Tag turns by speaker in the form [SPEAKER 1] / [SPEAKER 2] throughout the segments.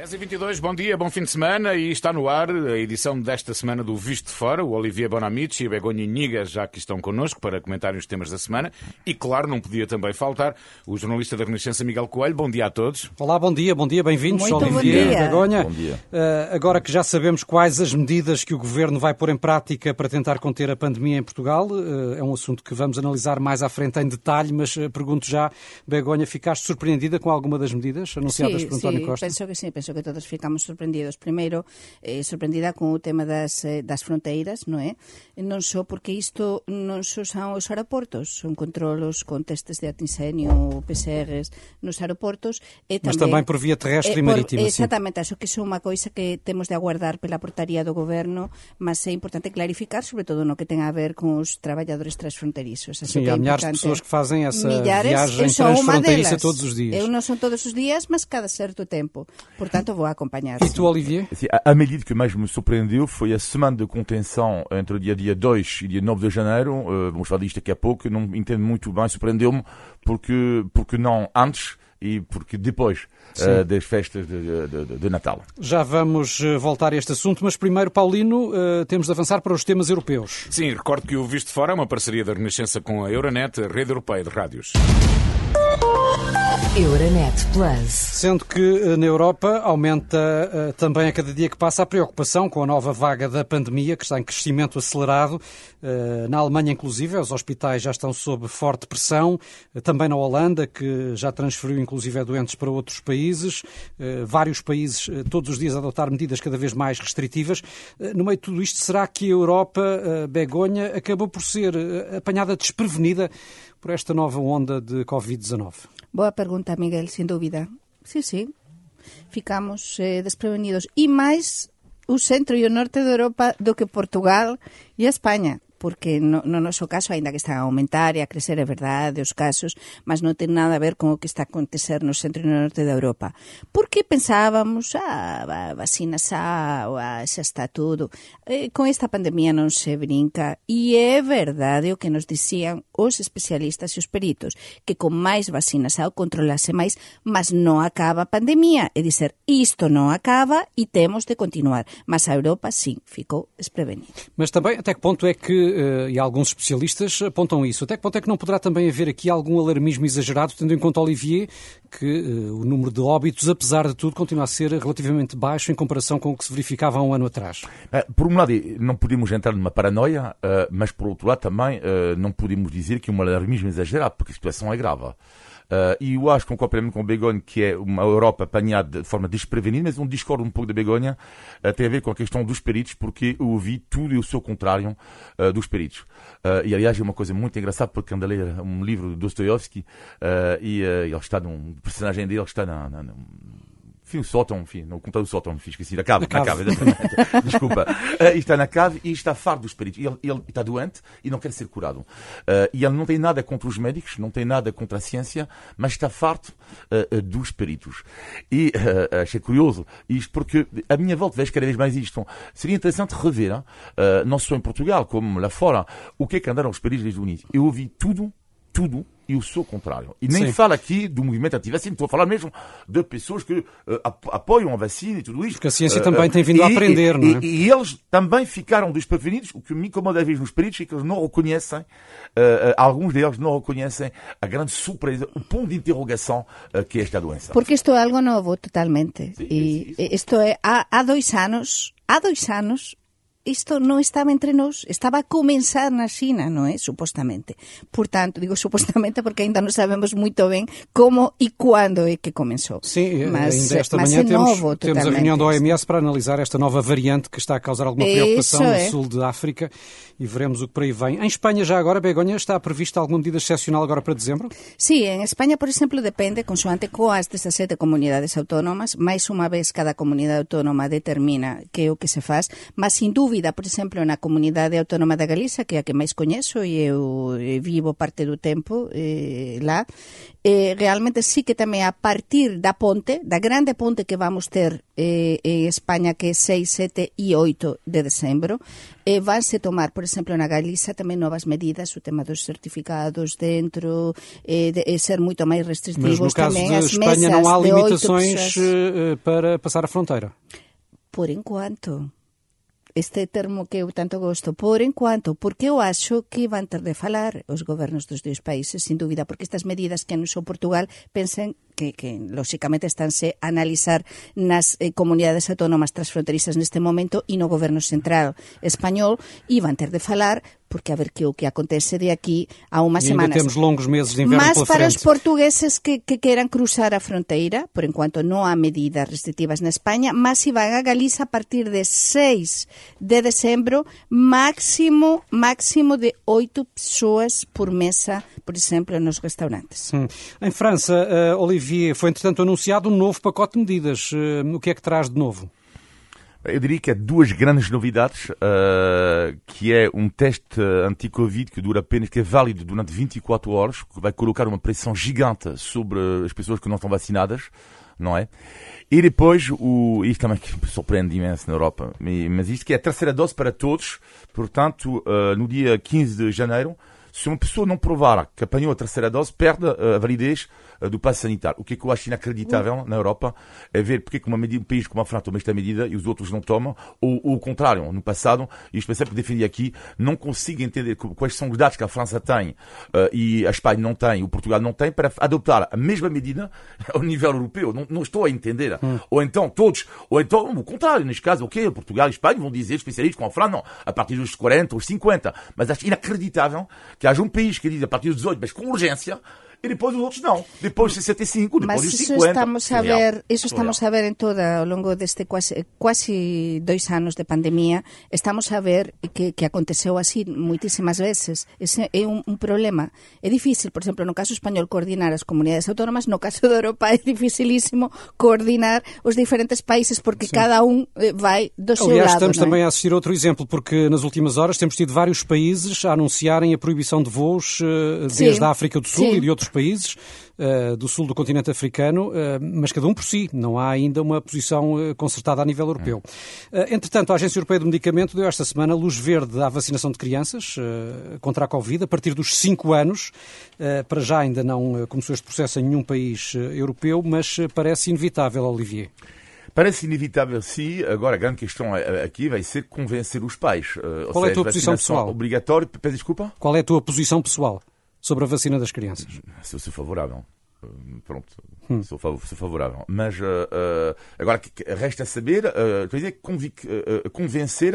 [SPEAKER 1] 10 e 22 bom dia, bom fim de semana e está no ar a edição desta semana do Visto de Fora. O Olivier Bonamici e a Begonha Niga já aqui estão connosco para comentarem os temas da semana e, claro, não podia também faltar o jornalista da Renascença Miguel Coelho. Bom dia a todos.
[SPEAKER 2] Olá, bom dia, bom dia, bem-vindos.
[SPEAKER 3] Muito
[SPEAKER 2] Olivier,
[SPEAKER 3] bom dia.
[SPEAKER 2] Begonha.
[SPEAKER 4] Bom dia.
[SPEAKER 2] Uh, agora que já sabemos quais as medidas que o Governo vai pôr em prática para tentar conter a pandemia em Portugal, uh, é um assunto que vamos analisar mais à frente em detalhe, mas uh, pergunto já, Begonha, ficaste surpreendida com alguma das medidas anunciadas
[SPEAKER 3] sí,
[SPEAKER 2] por António
[SPEAKER 3] sí,
[SPEAKER 2] Costa?
[SPEAKER 3] penso que sí, penso que todos ficamos sorprendidos. Primeiro, eh, sorprendida con o tema das, eh, das fronteiras, non é? Non só porque isto non só son os aeroportos, son controlos con testes de antisenio, PCRs nos aeroportos e
[SPEAKER 2] Mas
[SPEAKER 3] tamén,
[SPEAKER 2] por via terrestre e
[SPEAKER 3] eh, por-
[SPEAKER 2] marítima, sim.
[SPEAKER 3] Exactamente, acho que é unha coisa que temos de aguardar pela portaría do goberno, mas é importante clarificar, sobre todo no que ten a ver con os traballadores transfronterizos. Acho
[SPEAKER 2] Sim,
[SPEAKER 3] que é
[SPEAKER 2] há milhares de pessoas que fazem essa
[SPEAKER 3] Milhares,
[SPEAKER 2] viagem transfronteiriça todos os dias.
[SPEAKER 3] Eu non son todos os días, mas cada certo tempo. Portanto, vou acompanhar.
[SPEAKER 2] E tu, Olivier?
[SPEAKER 4] A, a medida que mais me surpreendeu foi a semana de contenção entre o dia, dia 2 e dia 9 de janeiro. Uh, vamos falar disto daqui a pouco. Não entendo muito bem, surpreendeu-me porque, porque não antes e porque depois uh, das festas de, de, de- de Natal.
[SPEAKER 2] Já vamos eh, voltar a este assunto, mas primeiro, Paulino, eh, temos de avançar para os temas europeus.
[SPEAKER 1] Sim, recordo que o Visto Fora é uma parceria da Renascença com a Euronet, a rede europeia de rádios.
[SPEAKER 5] Euronet Plus.
[SPEAKER 2] Sendo que eh, na Europa aumenta eh, também a cada dia que passa a preocupação com a nova vaga da pandemia, que está em crescimento acelerado. Eh, Na Alemanha, inclusive, os hospitais já estão sob forte pressão. Eh, Também na Holanda, que já transferiu, inclusive, doentes para outros países. Vários países, todos os dias, a adotar medidas cada vez mais restritivas. No meio de tudo isto, será que a Europa, Begonha, acabou por ser apanhada desprevenida por esta nova onda de Covid-19?
[SPEAKER 3] Boa pergunta, Miguel, sin dúbida. Sí, sí. Ficamos eh, desprevenidos. E máis o centro e o norte de Europa do que Portugal e a España porque no, no noso caso, aínda que están a aumentar e a crecer, é verdade, os casos, mas non ten nada a ver con o que está a acontecer no centro e no norte de Europa. Porque pensábamos, ah, va- vacina xa, ah, xa está tudo. Eh, con esta pandemia non se brinca. E é verdade o que nos dicían os especialistas e os peritos, que con máis vacinas ao controlase máis, mas non acaba a pandemia. É dizer, isto non acaba e temos de continuar. Mas a Europa, sí, ficou desprevenida.
[SPEAKER 2] Mas também, até que ponto é que, eh, e alguns especialistas apontam isso, até que ponto é que não poderá também haver aqui algum alarmismo exagerado, tendo em conta, Olivier, que eh, o número de óbitos, apesar de tudo, continua a ser relativamente baixo em comparação com o que se verificava há um ano atrás?
[SPEAKER 4] Eh, Por um lado, não podemos entrar numa paranoia, eh, mas por outro lado também não podemos dizer que é um alarmismo exagerado, porque a situação é grave. Eh, E eu acho, concordo plenamente com o Begonha, que é uma Europa apanhada de forma desprevenida, mas um discordo um pouco da Begonha eh, tem a ver com a questão dos peritos, porque eu ouvi tudo e o seu contrário eh, dos peritos. E aliás, é uma coisa muito engraçada, porque ando a ler um livro de Dostoiévski eh, e ele está num personagem dele está na, na, na enfim, o sótão, enfim, no computador do sótão, fiz esqueci, na cave,
[SPEAKER 2] Na cave.
[SPEAKER 4] Desculpa. Uh, está na cave e está farto dos peritos. Ele, ele está doente e não quer ser curado. Uh, e ele não tem nada contra os médicos, não tem nada contra a ciência, mas está farto uh, dos peritos. E achei curioso isto, porque a minha volta vejo cada vez mais isto. Seria interessante rever, não só em Portugal, como lá fora, o que é que andaram os peritos desde o início. Eu ouvi tudo, tudo e o seu contrário. E nem
[SPEAKER 2] Sim.
[SPEAKER 4] falo aqui do movimento anti-vacina, estou a falar mesmo de pessoas que ap- apoiam a vacina e tudo isto.
[SPEAKER 2] Porque a ciência
[SPEAKER 4] Eh,
[SPEAKER 2] também
[SPEAKER 4] eh,
[SPEAKER 2] tem vindo a
[SPEAKER 4] e-
[SPEAKER 2] aprender,
[SPEAKER 4] e,
[SPEAKER 2] não é?
[SPEAKER 4] E, e eles também ficaram desprevenidos, o que me incomoda às vezes nos peritos é que eles não reconhecem, eh, alguns deles não reconhecem a grande surpresa, o ponto de interrogação que é esta doença.
[SPEAKER 3] Porque isto é algo novo totalmente.
[SPEAKER 4] Sí,
[SPEAKER 3] e isto é, há, há dois anos, há dois anos, isto non estaba entre nós, estaba a comenzar na China, non é? Supostamente. Portanto, digo supostamente porque ainda non sabemos moito ben como e quando é que comenzou.
[SPEAKER 2] Sim, eh,
[SPEAKER 3] mas,
[SPEAKER 2] ainda esta
[SPEAKER 3] mas
[SPEAKER 2] manhã
[SPEAKER 3] é
[SPEAKER 2] temos,
[SPEAKER 3] novo
[SPEAKER 2] temos a reunião da OMS para analisar esta nova variante que está a causar alguma preocupação no
[SPEAKER 3] é.
[SPEAKER 2] sul de África e veremos o que por aí vem. Em Espanha, já agora, Begonha, está prevista alguma medida excepcional agora para dezembro?
[SPEAKER 3] Sí, en España, por exemplo, depende, consoante coas destas sete comunidades autónomas, máis unha vez cada comunidade autónoma determina que é o que se faz, mas sin dúbida vida, por exemplo, na comunidade autónoma da Galiza, que é a que máis coñezo e eu vivo parte do tempo eh, lá, eh, realmente sí que tamén a partir da ponte, da grande ponte que vamos ter eh, en España, que é 6, 7 e 8 de decembro, eh, vanse tomar, por exemplo, na Galiza tamén novas medidas, o tema dos certificados dentro, eh, de, eh, ser moito máis restrictivos
[SPEAKER 2] Mas no caso
[SPEAKER 3] tamén
[SPEAKER 2] de
[SPEAKER 3] as
[SPEAKER 2] Espanha
[SPEAKER 3] mesas
[SPEAKER 2] não há limitações
[SPEAKER 3] pessoas.
[SPEAKER 2] eh, para passar a fronteira.
[SPEAKER 3] Por enquanto. este termo que eu tanto gosto, por enquanto, porque eu acho que van ter de falar os gobernos dos dois países, sin dúbida, porque estas medidas que anunciou Portugal pensen que, que lóxicamente estánse a analizar nas eh, comunidades autónomas transfronterizas neste momento e no goberno central español e van ter de falar porque a ver que o que acontece de aquí a
[SPEAKER 2] ainda
[SPEAKER 3] semanas.
[SPEAKER 2] temos longos meses de inverno
[SPEAKER 3] Mas
[SPEAKER 2] pela
[SPEAKER 3] para
[SPEAKER 2] frente.
[SPEAKER 3] os portugueses que, que cruzar a fronteira, por enquanto non há medidas restrictivas na España, mas si van a Galiza a partir de 6 de decembro, máximo máximo de 8 persoas por mesa, por exemplo, nos restaurantes.
[SPEAKER 2] Hum. Em França, eh, Olivier, foi entretanto anunciado um novo pacote de medidas. Eh, o que é que traz de novo?
[SPEAKER 4] Eu diria que há duas grandes novidades, uh, que é um teste anti-Covid que dura apenas, que é válido durante 24 horas, que vai colocar uma pressão gigante sobre as pessoas que não estão vacinadas, não é? E depois, o, isto também que surpreende imenso na Europa, mas isto que é a terceira dose para todos, portanto, uh, no dia 15 de janeiro, se uma pessoa não provar que apanhou a terceira dose, perde a validez do passe sanitário. O que é que eu acho inacreditável na Europa é ver porque é que uma medida, um país como a França toma esta medida e os outros não tomam, ou, ou o contrário. No passado, isto é sempre defendi aqui, não consigo entender quais são os dados que a França tem uh, e a Espanha não tem, o Portugal não tem, para adoptar a mesma medida ao nível europeu. Não, não estou a entender. Hum. Ou então todos, ou então o contrário, neste caso, ok, Portugal e Espanha vão dizer, especialistas com a França, não, a partir dos 40 ou 50. Mas acho inacreditável que haja um país que diz a partir dos 18, mas com urgência, e depois os outros não. Depois de 65, depois
[SPEAKER 3] Mas
[SPEAKER 4] dos
[SPEAKER 3] isso
[SPEAKER 4] 50.
[SPEAKER 3] estamos a ver, isso estamos a ver en toda ao longo deste quase, quasi dois anos de pandemia, estamos a ver que, que aconteceu así muitísimas veces. Ese é un, un problema. É difícil, por exemplo, no caso español coordinar as comunidades autónomas, no caso de Europa é dificilísimo coordinar os diferentes países porque Sim. cada un eh, vai do seu
[SPEAKER 2] Aliás,
[SPEAKER 3] lado.
[SPEAKER 2] estamos
[SPEAKER 3] não é?
[SPEAKER 2] também a assistir outro exemplo, porque nas últimas horas temos tido vários países a anunciarem a proibição de voos uh, desde
[SPEAKER 3] Sim.
[SPEAKER 2] a África do Sul
[SPEAKER 3] Sim.
[SPEAKER 2] e de outros países uh, do sul do continente africano, uh, mas cada um por si. Não há ainda uma posição uh, concertada a nível europeu. entretanto, a Agência Europeia do Medicamento deu esta semana luz verde à vacinação de crianças contra a Covid a partir dos 5 anos. para já ainda não começou este processo em nenhum país europeu, mas parece inevitável, Olivier.
[SPEAKER 4] Parece inevitável, sim. Agora, a grande questão aqui vai ser convencer os pais.
[SPEAKER 2] Qual
[SPEAKER 4] seja,
[SPEAKER 2] é a tua posição pessoal?
[SPEAKER 4] Obrigatório. Peço desculpa?
[SPEAKER 2] Qual é a tua posição pessoal sobre a vacina das crianças?
[SPEAKER 4] Sou, sou favorável. Uh, pronto, hum. sou, fav sou, favorável. Mas uh, uh, agora que, que resta saber, uh, dizer, convencer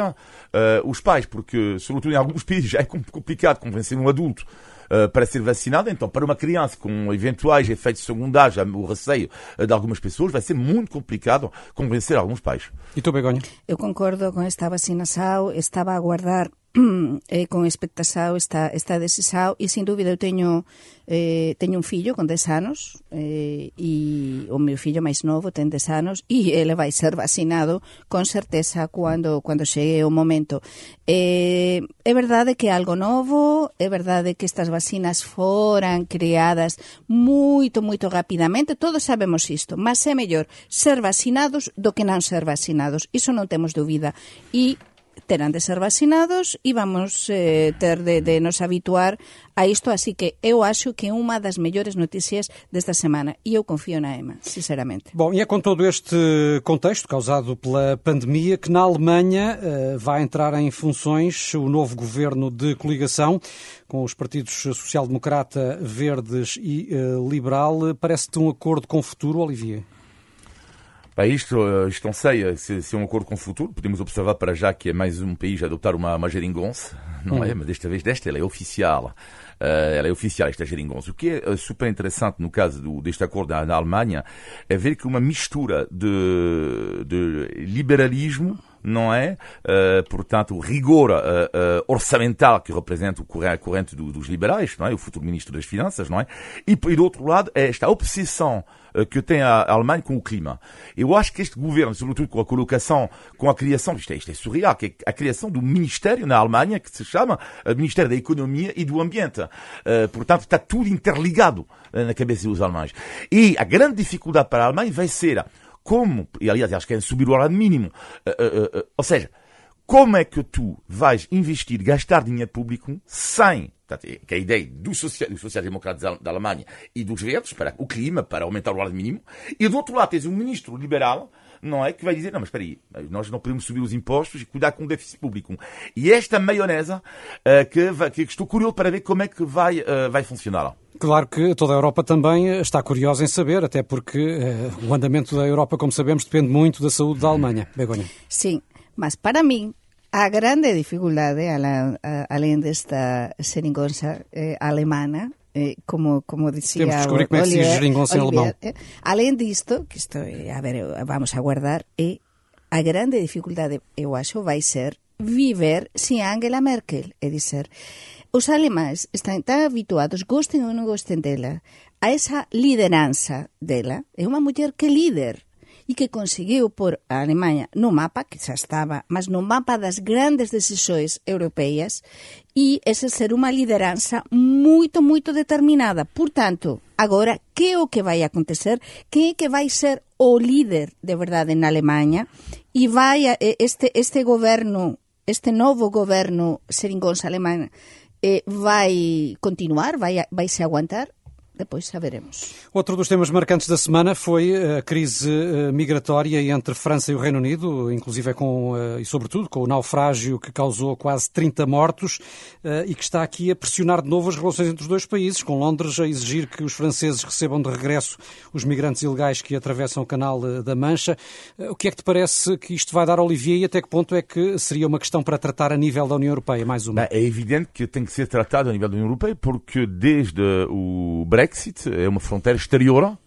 [SPEAKER 4] os pais, porque, sobretudo em alguns países, já é complicado convencer um adulto Uh, para ser vacinado. Então, para uma criança com eventuais efeitos secundários, o receio de algumas pessoas, vai ser muito complicado convencer alguns pais.
[SPEAKER 2] E tu, Begonha?
[SPEAKER 3] Eu concordo con esta vacinação, estaba a aguardar eh, con Espectasao está, está desesao. E sin dúbida eu teño eh, teño un fillo con 10 anos eh, e o meu fillo máis novo ten 10 anos e ele vai ser vacinado con certeza cando, cando chegue o momento. Eh, é verdade que é algo novo é verdade que estas vacinas foran creadas moito, moito rapidamente todos sabemos isto, mas é mellor ser vacinados do que non ser vacinados. Iso non temos dúbida. E terán de ser vacinados e vamos eh, ter de, de nos habituar a isto, así que eu acho que é unha das mellores noticias desta semana e eu confío na EMA, sinceramente.
[SPEAKER 2] Bom, e é com todo este contexto causado pela pandemia que na Alemanha uh, vai entrar em funções o novo governo de coligação com os partidos social-democrata, verdes e uh, liberal. Parece-te um acordo com futuro, Olivier?
[SPEAKER 4] Para isto, isto não sei se, se é um acordo com o futuro. Podemos observar para já que é mais um país a adotar uma, uma geringonça, não é? Mas desta vez, desta, ela é oficial. Uh, ela é oficial, esta geringonça. O que é uh, super interessante no caso do, deste acordo na, na, Alemanha é ver que uma mistura de, de liberalismo não é? Uh, portanto, o rigor uh, uh, orçamental que representa o corrente do, dos liberais, não é? O futuro ministro das Finanças, não é? E, e do outro lado, é esta obsessão que tem a Alemanha com o clima. Eu acho que este governo, sobretudo com a colocação, com a criação, isto é, isto é surreal, que é a criação do ministério na Alemanha que se chama Ministério da Economia e do Ambiente. Uh, portanto, está tudo interligado na cabeça dos alemães. E a grande dificuldade para a Alemanha vai ser como, e aliás, acho que é subir o salário mínimo, ou seja, como é que tu vais investir, gastar dinheiro público sem que é a ideia dos social-democratas da Alemanha e dos verdes, para o clima, para aumentar o salário mínimo, e do outro lado tens um ministro liberal, não é, que vai dizer, não, mas espera aí, nós não podemos subir os impostos e cuidar com o déficit público. E esta maionesa, uh, que, vai, que, estou curioso para ver como é que vai, uh, vai funcionar.
[SPEAKER 2] Claro que toda a Europa também está curiosa em saber, até porque uh, o andamento da Europa, como sabemos, depende muito da saúde da Alemanha. Begonha.
[SPEAKER 3] Sim, mas para mim, a grande dificuldade, além desta seringonça eh, alemana, eh, como, como dicía
[SPEAKER 2] Temos como é que se diz geringonça em alemão.
[SPEAKER 3] Eh, além disto, que isto, a ver, vamos a guardar, é a grande dificuldade, eu acho, vai ser viver sem Angela Merkel, é dizer, os alemães están tan habituados, gosten ou non gosten dela, a esa lideranza dela. É unha muller que líder, e que conseguiu por a Alemanha no mapa, que xa estaba, mas no mapa das grandes decisões europeias, e ese ser unha lideranza moito, moito determinada. Por tanto, agora, que é o que vai acontecer? Que é que vai ser o líder de verdade na Alemanha? E vai este, este goberno, este novo goberno seringonça alemán, eh, vai continuar, vai, vai se aguantar? Depois saberemos.
[SPEAKER 2] Outro dos temas marcantes da semana foi a crise eh, migratória entre França e o Reino Unido, inclusive com, eh, e sobretudo com o naufrágio que causou quase 30 mortos eh, e que está aqui a pressionar de novo as relações entre os dois países, com Londres a exigir que os franceses recebam de regresso os migrantes ilegais que atravessam o canal da Mancha. O que é que te parece que isto vai dar, Olivier, e até que ponto é que seria uma questão para tratar a nível da União Europeia, mais uma?
[SPEAKER 4] É evidente que tem que ser tratado a nível da União Europeia, porque desde o Brexit Brexit é uma fronteira exterior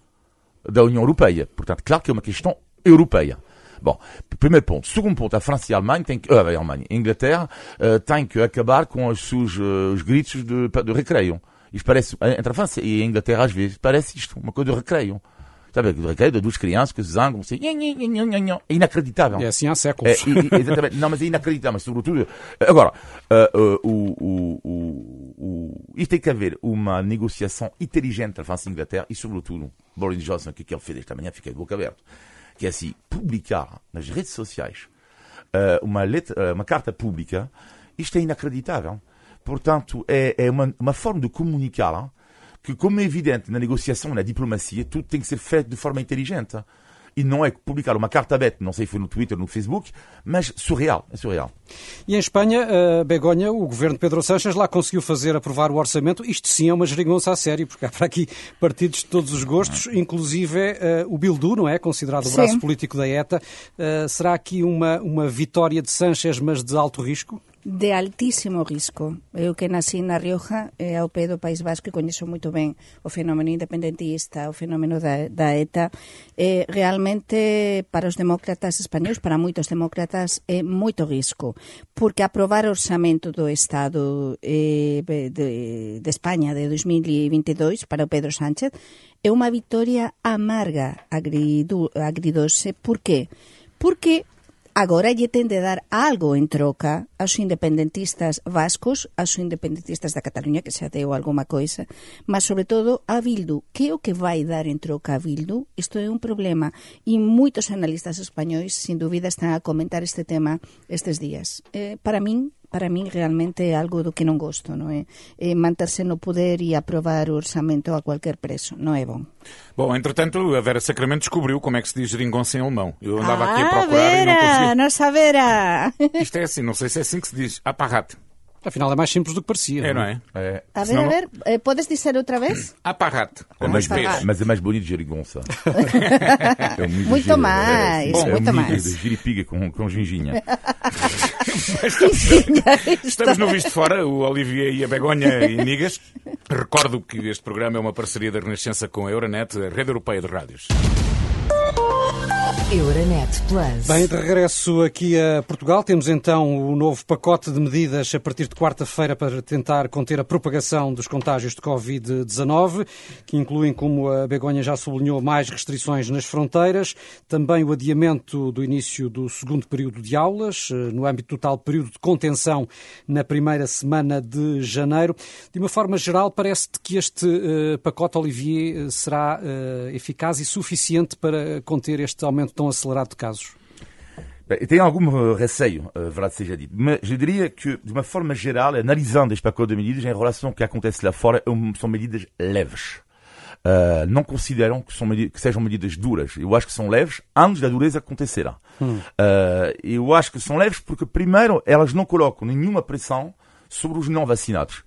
[SPEAKER 4] da União Europeia. Portanto, claro que é uma questão europeia. Bom, primeiro ponto. Segundo ponto, a França e a Alemanha, tem que, a Alemanha, a Inglaterra, uh, têm que acabar com os seus uh, os gritos de, de recreio. Isto parece, entre a França e a Inglaterra, às vezes, parece isto, uma coisa de recreio. Sabe, de duas crianças que zangam, assim, é inacreditável.
[SPEAKER 2] É assim há séculos.
[SPEAKER 4] É, exatamente. Não, mas é inacreditável, mas sobretudo. Agora, uh, uh, o, o, o, isto tem que haver uma negociação inteligente entre a França e a Inglaterra e, sobretudo, Boris Johnson, que, que ele fez esta manhã, fiquei de boca aberta, que é assim, publicar nas redes sociais uh, uma, letra, uma carta pública, isto é inacreditável. Portanto, é, é uma, uma forma de comunicar que, como é evidente na negociação, na diplomacia, tudo tem que ser feito de forma inteligente. E não é publicar uma carta aberta, não sei se foi no Twitter, no Facebook, mas surreal, é surreal.
[SPEAKER 2] E em Espanha, uh, Begonha, o governo de Pedro Sánchez lá conseguiu fazer aprovar o orçamento. Isto sim é uma geringonça a sério, porque há para aqui partidos de todos os gostos, inclusive uh, o Bildu, não é? Considerado o braço sim. político da ETA. Uh, será aqui uma, uma vitória de Sánchez, mas de alto risco?
[SPEAKER 3] de altísimo risco. Eu que nací na Rioja, eh, ao pé do País Vasco, e coñezo moito ben o fenómeno independentista, o fenómeno da, da ETA. Eh, realmente, para os demócratas españoles, para moitos demócratas, é eh, moito risco, porque aprobar o orçamento do Estado eh, de, de España de 2022 para o Pedro Sánchez é unha victoria amarga agridu, agridose. Por qué? Porque Agora lle ten de dar algo en troca aos independentistas vascos, aos independentistas da Cataluña, que xa deu alguma coisa, mas sobre todo a Bildu. Que é o que vai dar en troca a Bildu? Isto é un problema e moitos analistas españois, sin dúbida, están a comentar este tema estes días. Eh, para min, para min realmente é algo do que non gosto, non é? é manterse no poder e aprovar o orçamento a qualquer preço, non é bom.
[SPEAKER 1] Bom, entretanto, a Vera Sacramento descobriu como é que se diz geringonça em alemão. Eu andava ah, aqui a procurar Vera, e não conseguia.
[SPEAKER 3] Nossa Vera!
[SPEAKER 1] Isto é assim, não sei se é assim que se diz. Aparrat.
[SPEAKER 2] Afinal, é mais simples do que parecia.
[SPEAKER 1] É, não é? é.
[SPEAKER 3] A ver, Senão... a ver, eh, podes dizer outra vez?
[SPEAKER 1] Aparrat.
[SPEAKER 4] É mais, mas é mais bonito geringonça.
[SPEAKER 3] é um muito mais, é, Bom, muito é um mais.
[SPEAKER 4] de giripiga com, com ginginha.
[SPEAKER 1] Estamos no Visto Fora, o Olivier e a Begonha e Nigas. Recordo que este programa é uma parceria da Renascença com a Euronet, a rede europeia de rádios.
[SPEAKER 2] Euronet Plus. Bem, de regresso aqui a Portugal, temos então o novo pacote de medidas a partir de quarta-feira para tentar conter a propagação dos contágios de Covid-19, que incluem, como a Begonha já sublinhou, mais restrições nas fronteiras, também o adiamento do início do segundo período de aulas, eh, no âmbito do tal período de contenção na primeira semana de janeiro. De uma forma geral, parece-te que este uh, pacote, Olivier, será uh, eficaz e suficiente para conter este aumento tão acelerado de casos?
[SPEAKER 4] Bem, tem algum receio, uh, verdade seja dito, mas eu diria que, de uma forma geral, analisando este pacote de medidas em relação ao que acontece lá fora, são medidas leves. Uh, não consideram que, são que, sejam medidas duras. Eu acho que são leves antes da dureza acontecer. Hum. Uh, eu acho que são leves porque, primeiro, elas não colocam nenhuma pressão sobre os não vacinados.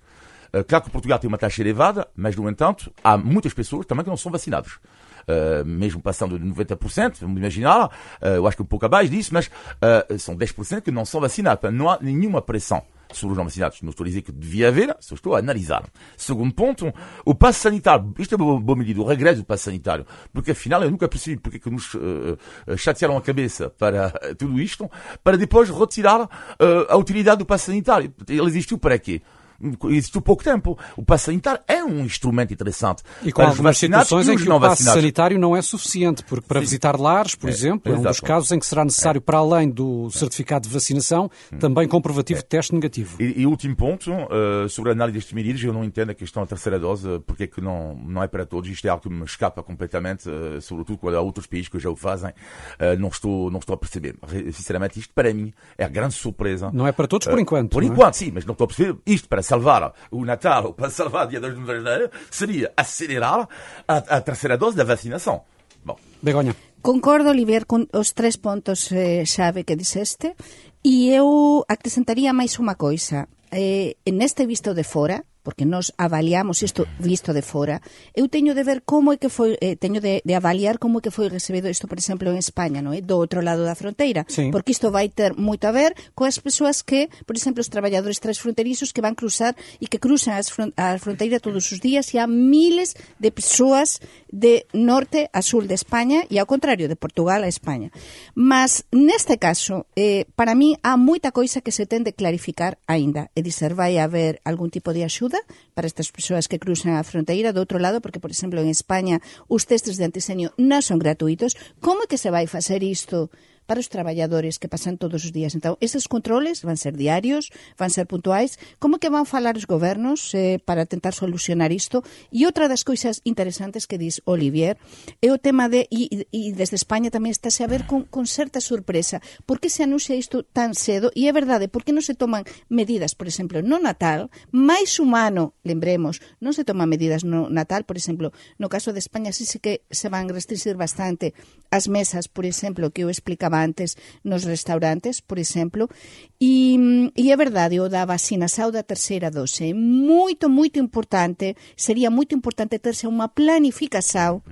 [SPEAKER 4] Uh, claro que Portugal tem uma taxa elevada, mas, no entanto, há muitas pessoas também que não são vacinadas. Uh, mesmo passando de 90%, vamos imaginar, uh, eu acho que um pouco abaixo disso, mas uh, são 10% que não são vacinados. Não há nenhuma pressão sobre os não vacinados. Não estou a dizer que devia haver, só estou a analisar. Segundo ponto, o passo sanitário. Isto é uma boa medida, o regresso do passo sanitário. Porque afinal eu nunca percebi porque que nos uh, chatearam a cabeça para tudo isto, para depois retirar uh, a utilidade do passo sanitário. Ele existiu para? Existe pouco tempo. O passo sanitário é um instrumento interessante.
[SPEAKER 2] E com algumas situações em que o passo sanitário não é suficiente, porque para Sim. visitar lares, por é, exemplo, é um dos casos em que será necessário, é. para além do certificado de vacinação, hum. também comprovativo é. de teste negativo.
[SPEAKER 4] E, e último ponto, uh, sobre a análise destes medidas, eu não entendo a questão da terceira dose, porque é que não, não é para todos. Isto é algo que me escapa completamente, uh, sobretudo quando há outros países que já o fazem. Uh, não, estou, não estou a perceber. Sinceramente, isto para mim é a grande surpresa.
[SPEAKER 2] Não é para todos por enquanto.
[SPEAKER 4] Por enquanto, sim, mas não estou a perceber. Isto para salvar o Natal, para salvar o Dia das Navegantes, seria acelerar a, a terceira dose da vacinação.
[SPEAKER 2] Bom. Begonha.
[SPEAKER 3] Concordo, Olivier, con os tres pontos eh, xave que dixeste e eu acrescentaría máis unha coisa. Eh, neste visto de fora, porque nós avaliamos isto visto de fora, eu teño de ver como é que foi, eh, teño de, de avaliar como é que foi recibido isto, por exemplo, en España, non é? Eh, do outro lado da fronteira, sí. porque isto vai ter moito a ver coas persoas que, por exemplo, os traballadores transfronterizos que van cruzar e que cruzan as a fronteira todos os días e há miles de persoas de norte a sul de España e ao contrario, de Portugal a España. Mas, neste caso, eh, para mí, há moita coisa que se ten de clarificar aínda. É dizer, vai haber algún tipo de axuda axuda para estas persoas que cruzan a fronteira do outro lado, porque, por exemplo, en España os testes de antisenio non son gratuitos. Como é que se vai facer isto para os traballadores que pasan todos os días. Então, estes controles van ser diarios, van ser puntuais. Como que van falar os gobernos eh, para tentar solucionar isto? E outra das coisas interesantes que diz Olivier é o tema de, e, e desde España tamén estáse a ver con, con certa sorpresa, por que se anuncia isto tan cedo? E é verdade, por que non se toman medidas, por exemplo, no Natal, máis humano, lembremos, non se toman medidas no Natal, por exemplo, no caso de España sí, sí que se van restringir bastante as mesas, por exemplo, que eu explicaba comentaba antes nos restaurantes, por exemplo, e, e é verdade, o da vacinação da terceira dose é moito, moito importante, sería moito importante terse unha planificação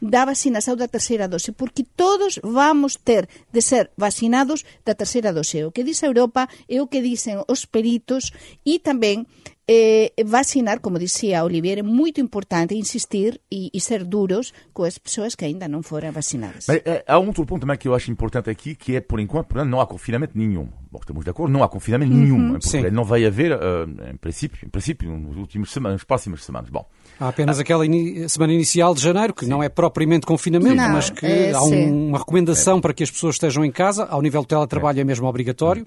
[SPEAKER 3] da vacinação da terceira dose, porque todos vamos ter de ser vacinados da terceira dose. O que diz a Europa é o que dicen os peritos e tamén eh, vacinar, como dizia Olivier, é muito importante insistir e, e, ser duros com as pessoas que ainda não foram vacinadas.
[SPEAKER 4] Mas, é, há um outro ponto também que eu acho importante aqui, que é, por enquanto, não há confinamento nenhum. Bom, estamos de acordo, não há confinamento uhum, nenhum. Sim. Não vai haver, uh, em princípio, em princípio, nos últimos semanas, nas próximas semanas. Bom,
[SPEAKER 2] Há apenas ah. aquela semana inicial de janeiro, que sim. não é propriamente confinamento, não, mas que é, há um, uma recomendação é. para que as pessoas estejam em casa. Ao nível do teletrabalho é, é mesmo obrigatório, uh,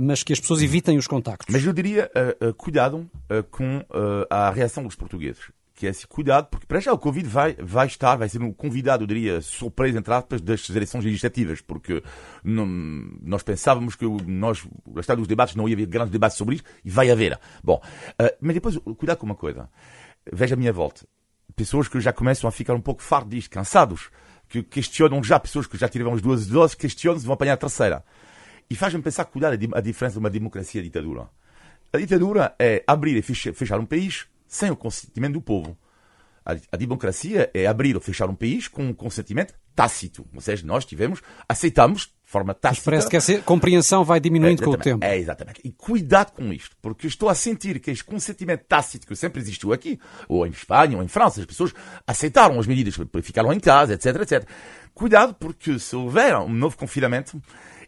[SPEAKER 2] mas que as pessoas evitem os contactos.
[SPEAKER 4] Mas eu diria, uh, uh, cuidado com a reação dos portugueses que é esse cuidado, porque para já o Covid vai, vai estar, vai ser um convidado, eu diria, surpresa, entre aspas, das eleições legislativas, porque não, nós pensávamos que nós, o estado dos debates, não ia haver grandes debates sobre isso, e vai haver. Bom, uh, mas depois, cuidado com uma coisa. Veja a minha volta. Pessoas que já começam a ficar um pouco disto, cansados, que questionam já, pessoas que já tiveram as duas doses, questionam se vão apanhar a terceira. E faz-me pensar, cuidado, a diferença de uma democracia e ditadura. A ditadura é abrir e fechar um país sem o consentimento do povo. A, democracia é abrir ou fechar um país com um consentimento tácito. Ou seja, nós tivemos, aceitamos forma tácita.
[SPEAKER 2] Mas parece que essa compreensão vai diminuindo
[SPEAKER 4] é,
[SPEAKER 2] com o tempo.
[SPEAKER 4] É, exatamente. E cuidado com isto, porque estou a sentir que este consentimento tácito que sempre existiu aqui, ou em Espanha, ou em França, as pessoas aceitaram as medidas, ficaram em casa, etc, etc. Cuidado, porque se houver um novo confinamento,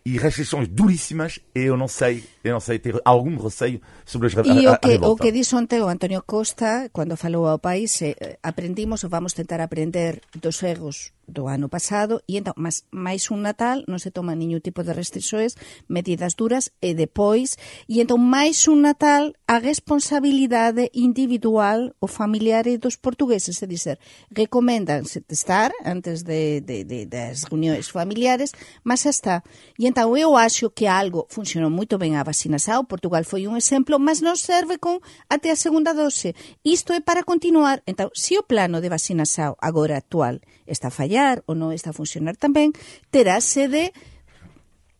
[SPEAKER 4] e restrições duríssimas, eu não sei, eu não sei ter algum receio sobre as
[SPEAKER 3] E
[SPEAKER 4] a,
[SPEAKER 3] o que,
[SPEAKER 4] a
[SPEAKER 3] o que dixo ontem o Antonio Costa, cando falou ao país, eh, aprendimos ou vamos tentar aprender dos erros do ano pasado e entón, mas, máis un Natal non se toma niño tipo de restrições, medidas duras e depois e entón máis un Natal a responsabilidade individual ou familiar dos portugueses, é dizer, recomendanse testar antes de, de, de, das reunións familiares, mas está. E entón eu acho que algo funcionou moito ben a vacinação, Portugal foi un exemplo, mas non serve con até a segunda dose. Isto é para continuar. Entón, se o plano de vacinação agora actual está a fallar ou non está a funcionar tamén, terá terase de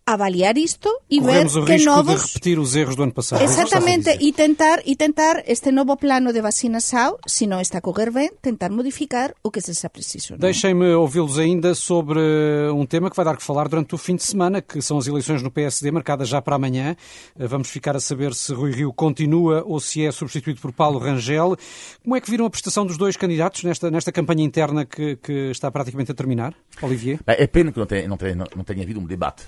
[SPEAKER 3] avaliar isto e ver
[SPEAKER 2] Corremos o
[SPEAKER 3] que
[SPEAKER 2] risco
[SPEAKER 3] novos
[SPEAKER 2] de repetir os erros do ano passado. é a dizer.
[SPEAKER 3] e tentar e tentar este novo plano de vacinação, se non está a correr ben, tentar modificar o que seja preciso. é?
[SPEAKER 2] Deixem-me ouvi-los ainda sobre um tema que vai dar que falar durante o fim de semana, que são as eleições no PSD, marcadas já para amanhã. Eh, Vamos ficar a saber se Rui Rio continua ou se é substituído por Paulo Rangel. Como é que viram a prestação dos dois candidatos nesta, nesta campanha interna que, que está praticamente a terminar? Olivier?
[SPEAKER 4] Bem, É pena que não tenha, não tenha, não tenha havido um debate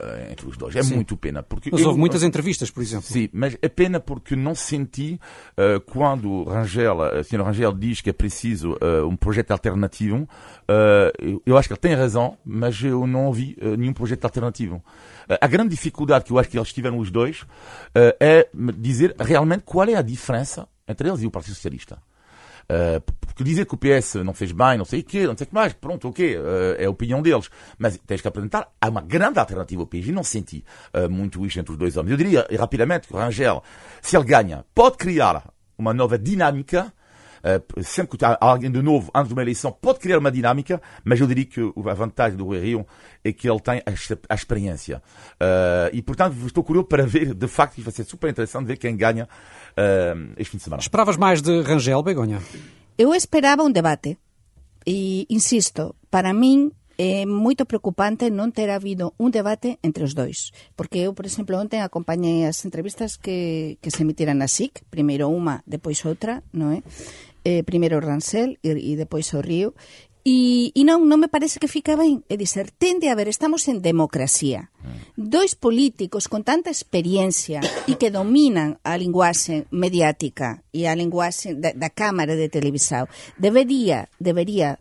[SPEAKER 4] eh, entre os dois. É
[SPEAKER 2] Sim.
[SPEAKER 4] muito pena. Porque
[SPEAKER 2] Mas
[SPEAKER 4] eu-
[SPEAKER 2] houve muitas entrevistas, por exemplo.
[SPEAKER 4] Sim, mas é pena porque não senti eh, quando Rangel, a senhora Rangel diz que é preciso eh, um projeto alternativo. eu, eu acho que ele tem razão, mas eu não ouvi nenhum projeto alternativo. A grande dificuldade que eu acho que eles tiveram os dois é dizer realmente qual é a diferença entre eles e o Partido Socialista. Uh, porque dizer que o PS não fez bem, não sei o quê, não sei o que mais, pronto, ok, uh, é a opinião deles. Mas tens que apresentar há uma grande alternativa ao país e não senti uh, muito isto entre os dois homens. Eu diria eh, rapidamente que o Rangel, se ele ganha, pode criar uma nova dinâmica. Uh, sempre que há alguém de novo antes de uma eleição pode criar uma dinâmica, mas eu diria que a vantagem do Rui Rio é que ele tem a, ex- a experiência. Uh, e portanto estou curioso para ver, de facto, e vai ser super interessante ver quem ganha uh, este fim de semana.
[SPEAKER 2] Esperavas mais de Rangel, Begonha?
[SPEAKER 3] Eu esperaba un debate e, insisto, para min é moito preocupante non ter habido un debate entre os dois. Porque eu, por exemplo, ontem acompañei as entrevistas que, que se emitiran na SIC, primeiro unha, depois outra, non é? Eh, primeiro Rancel e, e depois o Río, E, e non, non me parece que fica ben. É dizer, tende a ver, estamos en democracia. Dois políticos con tanta experiencia e que dominan a linguaxe mediática e a linguaxe da, da cámara de televisão, debería, debería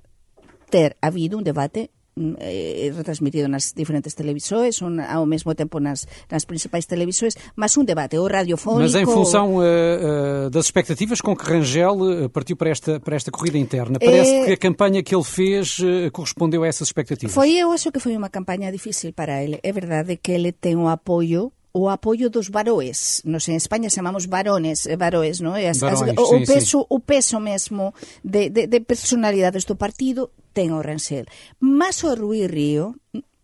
[SPEAKER 3] ter habido un debate mm, retransmitido nas diferentes televisores un, ao mesmo tempo nas, nas principais televisores mas un debate ou radiofónico
[SPEAKER 2] Mas em função uh, uh, das expectativas com que Rangel partiu para esta, para esta corrida interna, parece
[SPEAKER 3] Eh,
[SPEAKER 2] que a campanha que ele fez uh, correspondeu a essas expectativas.
[SPEAKER 3] Foi, eu acho que foi unha campaña difícil para ele. É verdade que ele ten o apoio o apoio dos varoes. Nos en España chamamos varones, eh, varoes, non? As,
[SPEAKER 2] varoes,
[SPEAKER 3] as, o,
[SPEAKER 2] sí, o
[SPEAKER 3] peso, sí. o peso mesmo de, de, de personalidades do partido ten o Rensel. Mas o Rui Río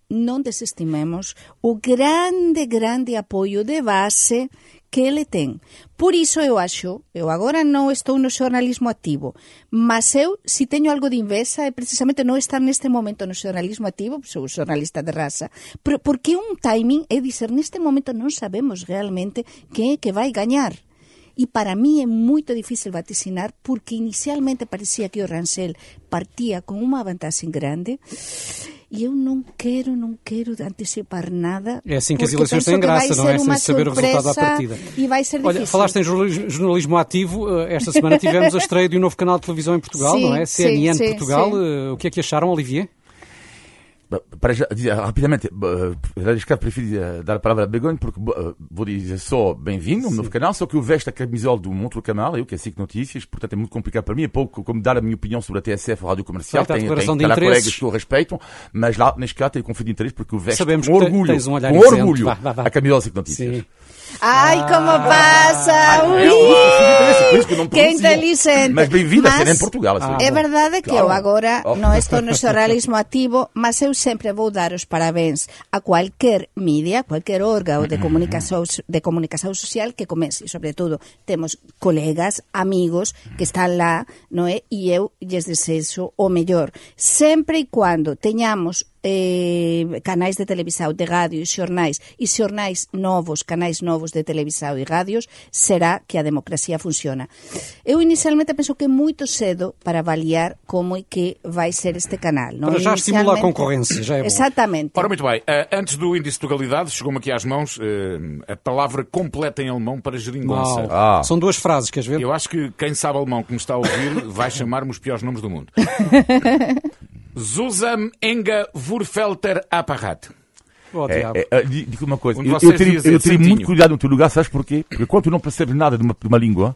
[SPEAKER 3] n- non desestimemos o grande, grande apoio de base que ele ten. Por iso eu acho, eu agora non estou no xornalismo activo, mas eu, si teño algo de invexa, é precisamente non estar neste momento no xornalismo activo, sou xornalista de raza, pero porque un timing é dizer, neste momento non sabemos realmente que é que vai gañar. E para mí é moito difícil vaticinar porque inicialmente parecía que o Rancel partía con unha vantaxe grande e eu non quero, non quero anticipar nada.
[SPEAKER 2] É assim que as eleições têm graça, não é? Sem saber o resultado à
[SPEAKER 3] surpresa
[SPEAKER 2] partida.
[SPEAKER 3] E vai ser
[SPEAKER 2] Olha,
[SPEAKER 3] difícil.
[SPEAKER 2] falaste em jornalismo, jornalismo ativo. Uh, Esta semana tivemos a estreia de um novo canal de televisão em Portugal,
[SPEAKER 3] Sim,
[SPEAKER 2] não é? CNN
[SPEAKER 3] sim,
[SPEAKER 2] Portugal.
[SPEAKER 3] sim.
[SPEAKER 2] Uh, O que é que acharam, Olivier?
[SPEAKER 4] Para já, dizer rapidamente, uh, arriscar prefiro dar a palavra a Begonha porque vou dizer só bem-vindo ao novo canal, só que eu vesto a camisola de um outro canal, eu que é SIC Notícias, portanto é muito complicado para mim, é pouco como dar a minha opinião sobre a TSF, a Rádio Comercial, tem, tem, tem lá colegas que eu respeito, mas lá neste caso tenho conflito de interesse porque eu vesto
[SPEAKER 2] Sabemos
[SPEAKER 4] com orgulho,
[SPEAKER 2] um
[SPEAKER 4] com orgulho
[SPEAKER 2] Vá, vá, vá.
[SPEAKER 4] a camisola SIC Notícias.
[SPEAKER 2] Sim.
[SPEAKER 3] Ai, como pasa.
[SPEAKER 4] Ai, Uy, que
[SPEAKER 3] inteligente.
[SPEAKER 4] Mas bem-vinda a ser em Portugal. Ah,
[SPEAKER 3] é verdade que
[SPEAKER 4] claro.
[SPEAKER 3] eu agora
[SPEAKER 4] oh.
[SPEAKER 3] non estou no xornalismo activo, mas eu sempre vou dar os parabéns a cualquier media, cualquier órgano de comunicación, de comunicación social que comece. E, sobre todo, temos colegas, amigos que están lá, non é? E eu lles desexo o mellor. Sempre e quando teñamos eh, canais de televisão, de rádio e xornais, e xornais novos, canais novos de televisão e rádios, será que a democracia funciona. Eu inicialmente penso que é moito cedo para avaliar como é que vai ser este canal. Não?
[SPEAKER 2] Para já estimula a concorrência, já é bom.
[SPEAKER 3] Exatamente.
[SPEAKER 1] Ora, muito bem. eh, antes do índice de legalidade, chegou-me aqui às mãos eh, a palavra completa em alemão para geringonça.
[SPEAKER 4] Ah.
[SPEAKER 2] São duas frases, queres ver?
[SPEAKER 1] Eu acho que quem sabe alemão que me está a ouvir vai chamar-me os piores nomes do mundo. Zusam Enga Wurfelter Apparat.
[SPEAKER 2] Oh,
[SPEAKER 4] É, é, é, di- digo uma coisa,
[SPEAKER 1] Onde
[SPEAKER 4] eu, eu teria, eu teria muito cuidado no teu lugar, sabes porquê? Porque quando tu não percebes nada de uma, de uma língua,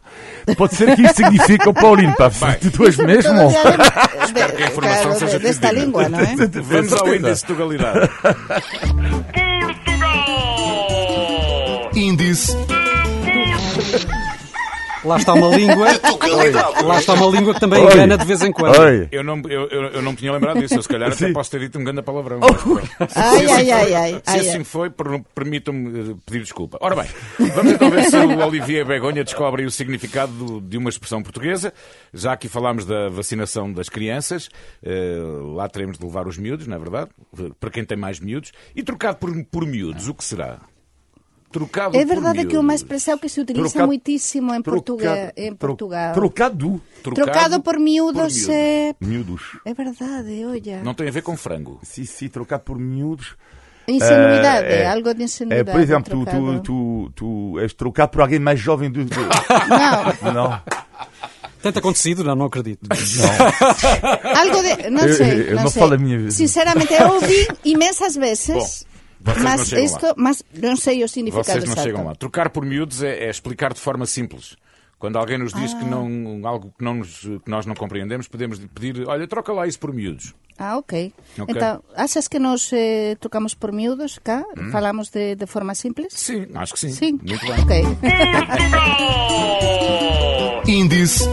[SPEAKER 4] pode ser que isto signifique o Paulinho, pá, tu és mesmo.
[SPEAKER 3] Todo
[SPEAKER 1] que a informação
[SPEAKER 3] claro,
[SPEAKER 1] seja
[SPEAKER 3] de, desta língua, não é?
[SPEAKER 1] Vamos ao índice de legalidade.
[SPEAKER 5] Índice
[SPEAKER 2] Lá está uma língua. Lá está uma língua que também
[SPEAKER 4] Oi.
[SPEAKER 2] engana de vez em quando.
[SPEAKER 4] Oi.
[SPEAKER 1] Eu não, eu, eu, eu não me tinha lembrado disso. Eu, se calhar, até
[SPEAKER 4] Sim.
[SPEAKER 1] posso ter dito um grande palavrão.
[SPEAKER 3] Ai,
[SPEAKER 1] Se assim
[SPEAKER 3] ai, ai,
[SPEAKER 1] foi-
[SPEAKER 3] ai,
[SPEAKER 1] Se
[SPEAKER 3] ai,
[SPEAKER 1] assim
[SPEAKER 3] ai.
[SPEAKER 1] foi, per- permitam-me eh, pedir desculpa. Ora bem, vamos então ver se o Olivier Begonha descobre o significado do- de uma expressão portuguesa. Já aqui falámos da vacinação das crianças, eh, lá teremos de levar os miúdos, não é verdade? Para quem tem mais miúdos. E trocado por, por miúdos, o que será? Trocado
[SPEAKER 3] É
[SPEAKER 1] por
[SPEAKER 3] verdade que é uma expressão que se utiliza
[SPEAKER 4] Trocado-
[SPEAKER 3] muitíssimo em Portugal. Em Portugal.
[SPEAKER 4] Trocado.
[SPEAKER 3] Trocado por miúdos.
[SPEAKER 1] miúdos.
[SPEAKER 3] É...
[SPEAKER 4] Miúdos.
[SPEAKER 3] é verdade, olha.
[SPEAKER 1] Não tem a ver com frango.
[SPEAKER 4] Sim, sim, trocado por miúdos.
[SPEAKER 3] Ingenuidade,
[SPEAKER 4] Eh,
[SPEAKER 3] algo de
[SPEAKER 4] É,
[SPEAKER 3] ingenuidade.
[SPEAKER 4] por exemplo, tu,
[SPEAKER 3] trocado.
[SPEAKER 4] tu, tu, tu és trocado por alguém mais jovem do que.
[SPEAKER 3] Não,
[SPEAKER 4] Não.
[SPEAKER 2] Tanto acontecido, não, não acredito.
[SPEAKER 3] algo de. Não sei.
[SPEAKER 4] eu- eu
[SPEAKER 3] não
[SPEAKER 4] não
[SPEAKER 3] sei.
[SPEAKER 4] falo a minha vida.
[SPEAKER 3] Sinceramente, eu ouvi imensas vezes.
[SPEAKER 1] Bom, vocês não
[SPEAKER 3] mas
[SPEAKER 1] chegam
[SPEAKER 3] isto,
[SPEAKER 1] lá.
[SPEAKER 3] mas não sei o significado
[SPEAKER 1] Vocês não
[SPEAKER 3] exato.
[SPEAKER 1] chegam lá. Trocar por miúdos é, é explicar de forma simples. Quando alguém nos diz que não, algo que, não nos- que nós não compreendemos, podemos pedir, olha, troca lá isso por miúdos.
[SPEAKER 3] Ah, ok.
[SPEAKER 1] Ok.
[SPEAKER 3] Então, achas que nós eh, trocamos por miúdos cá?
[SPEAKER 1] Hum.
[SPEAKER 3] Falamos de, de forma simples?
[SPEAKER 1] Sim, acho que sim.
[SPEAKER 3] Sim.
[SPEAKER 1] Muito bem.
[SPEAKER 3] Ok.
[SPEAKER 5] Índice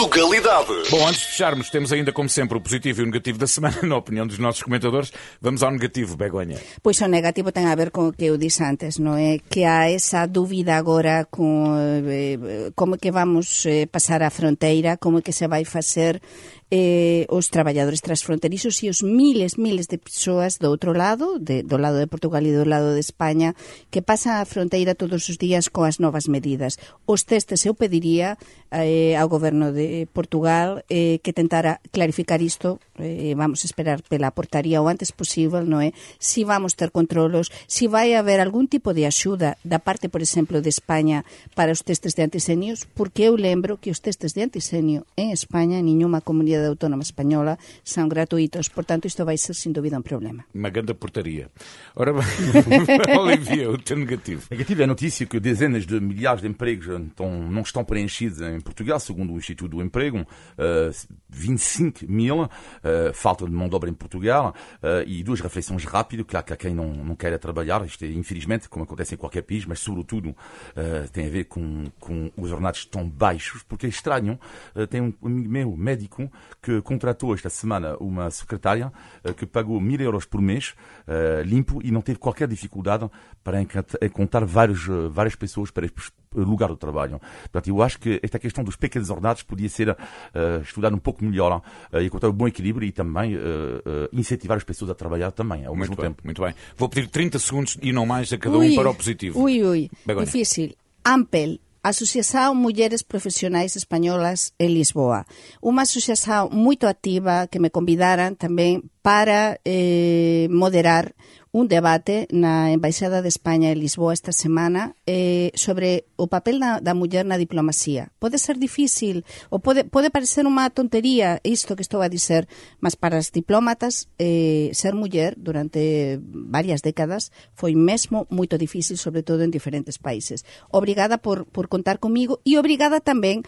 [SPEAKER 5] de Tugalidade.
[SPEAKER 1] Bom, antes de fecharmos, temos ainda, como sempre, o positivo e o negativo da semana, na opinião dos nossos comentadores. Vamos ao negativo, Begonha.
[SPEAKER 3] Pois o negativo ten a ver con o que eu disse antes, non é? Que há esa dúbida agora con eh, como é que vamos eh, pasar a fronteira, como é que se vai facer eh, os traballadores transfronterizos e os miles, miles de persoas do outro lado, de, do lado de Portugal e do lado de España, que pasan a fronteira todos os días coas novas medidas. Os testes eu pediría eh, ao goberno de Portugal eh, que tentara clarificar isto, eh, vamos esperar pela portaría o antes posible, non é? Si vamos ter controlos, si vai haber algún tipo de axuda da parte, por exemplo, de España para os testes de antisenios, porque eu lembro que os testes de antisenio en España, en ninguna comunidade autónoma española, son gratuitos, por tanto, isto vai ser sin dúbida un problema.
[SPEAKER 1] Uma grande portaria. Ora bem, Olivia, o teu negativo.
[SPEAKER 4] Negativo é a notícia que dezenas de milhares de empregos estão, não estão preenchidos em Portugal, segundo o Instituto do Emprego. Uh, 25 mil, uh, falta de mão de obra em Portugal. Uh, e duas reflexões rápidas. Claro que há quem não, não queira trabalhar, isto é infelizmente, como acontece em qualquer país, mas sobretudo uh, tem a ver com, com os ordenados tão baixos, porque é estranho. Uh, tem um amigo meu, médico, que contratou esta semana uma secretária uh, que pagou mil euros por mês, uh, limpo, e não teve qualquer dificuldade para encont- encontrar vários, uh, várias pessoas para este lugar de trabalho. Portanto, eu acho que esta questão dos pequenos ordenados podia ser uh, estudada um pouco melhor uh, e encontrar um bom equilíbrio e também uh, uh, incentivar as pessoas a trabalhar também ao
[SPEAKER 1] Muito
[SPEAKER 4] mesmo
[SPEAKER 1] bem,
[SPEAKER 4] tempo.
[SPEAKER 1] muito bem. Vou pedir 30 segundos e não mais a cada um para o positivo.
[SPEAKER 3] Ui, ui,
[SPEAKER 1] Begoña.
[SPEAKER 3] difícil. Ampel, Asociación Mulleres Profesionais Españolas en Lisboa. Unha asociación moito activa que me convidaran tamén para eh, moderar un debate na Embaixada de España en Lisboa esta semana eh, sobre o papel da, da muller na diplomacia. Pode ser difícil, ou pode, pode parecer unha tontería isto que estou a dizer, mas para as diplómatas eh, ser muller durante varias décadas foi mesmo moito difícil, sobre todo en diferentes países. Obrigada por, por contar comigo e obrigada tamén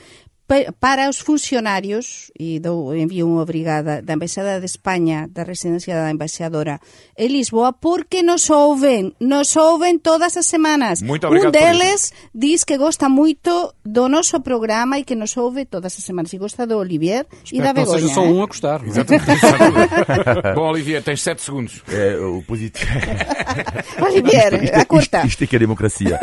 [SPEAKER 3] para os funcionarios, e dou, envío unha obrigada da Embaixada de España, da residencia da Embaixadora en Lisboa, porque nos ouven, nos ouven todas as semanas.
[SPEAKER 1] Muito
[SPEAKER 3] un deles diz que gosta moito do noso programa e que nos ouve todas as semanas. E gosta do Olivier e da
[SPEAKER 2] Espero que não
[SPEAKER 3] Begoña.
[SPEAKER 2] seja só
[SPEAKER 3] eh?
[SPEAKER 2] um a gostar. é?
[SPEAKER 1] Exatamente. Bom, Olivia, tens 7 segundos.
[SPEAKER 4] É, o positivo.
[SPEAKER 3] Olivier, a curta.
[SPEAKER 4] Isto, isto é que é democracia.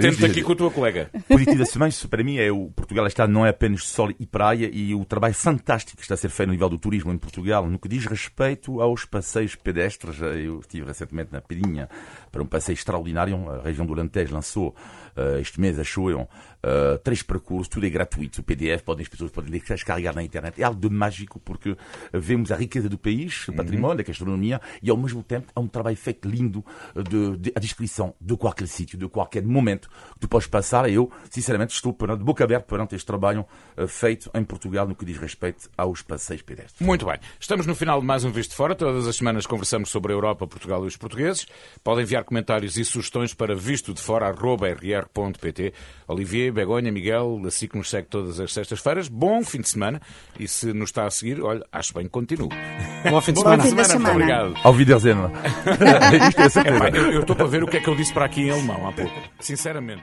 [SPEAKER 1] Tento aqui com a tua colega.
[SPEAKER 4] positivo da semana, isso para mim é o Portugal está não é apenas sol e praia e o trabalho fantástico que está a ser feito no nível do turismo em Portugal, no que diz respeito aos passeios pedestres. Eu estive recentemente na Pedinha para um passeio extraordinário. A região do Alentejo lançou uh, este mês, achou eu, uh, três percursos, tudo é gratuito. O PDF, podem, as pessoas podem descarregar na internet. É algo de mágico porque vemos a riqueza do país, o património, a gastronomia e ao mesmo tempo é um trabalho feito lindo de, de a descrição de qualquer sítio, de qualquer momento que tu podes passar. Eu, sinceramente, estou de boca aberta perante este trabalho feito em Portugal no que diz respeito aos passeios pedestres.
[SPEAKER 1] Muito bem. Estamos no final de mais um Visto Fora. Todas as semanas conversamos sobre a Europa, Portugal e os portugueses. Podem enviar comentários e sugestões para visto de fora.rr.pt. Olivier, Begonha, Miguel, assim que nos segue todas as sextas-feiras. Bom fim de semana. E se nos está a seguir, olha, acho bem que continue.
[SPEAKER 2] Bom fim de
[SPEAKER 3] Bom
[SPEAKER 2] semana.
[SPEAKER 3] fim de
[SPEAKER 1] Muito
[SPEAKER 3] semana.
[SPEAKER 1] obrigado.
[SPEAKER 4] Ao Wiedersehen. Isto é certeza.
[SPEAKER 1] Eu estou para ver o que é que eu disse para aqui em alemão há pouco. Sinceramente.